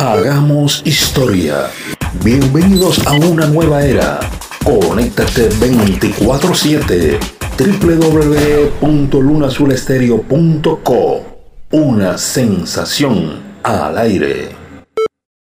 Hagamos historia. Bienvenidos a una nueva era. Conéctate 24/7 www.lunazulesterio.co Una sensación al aire.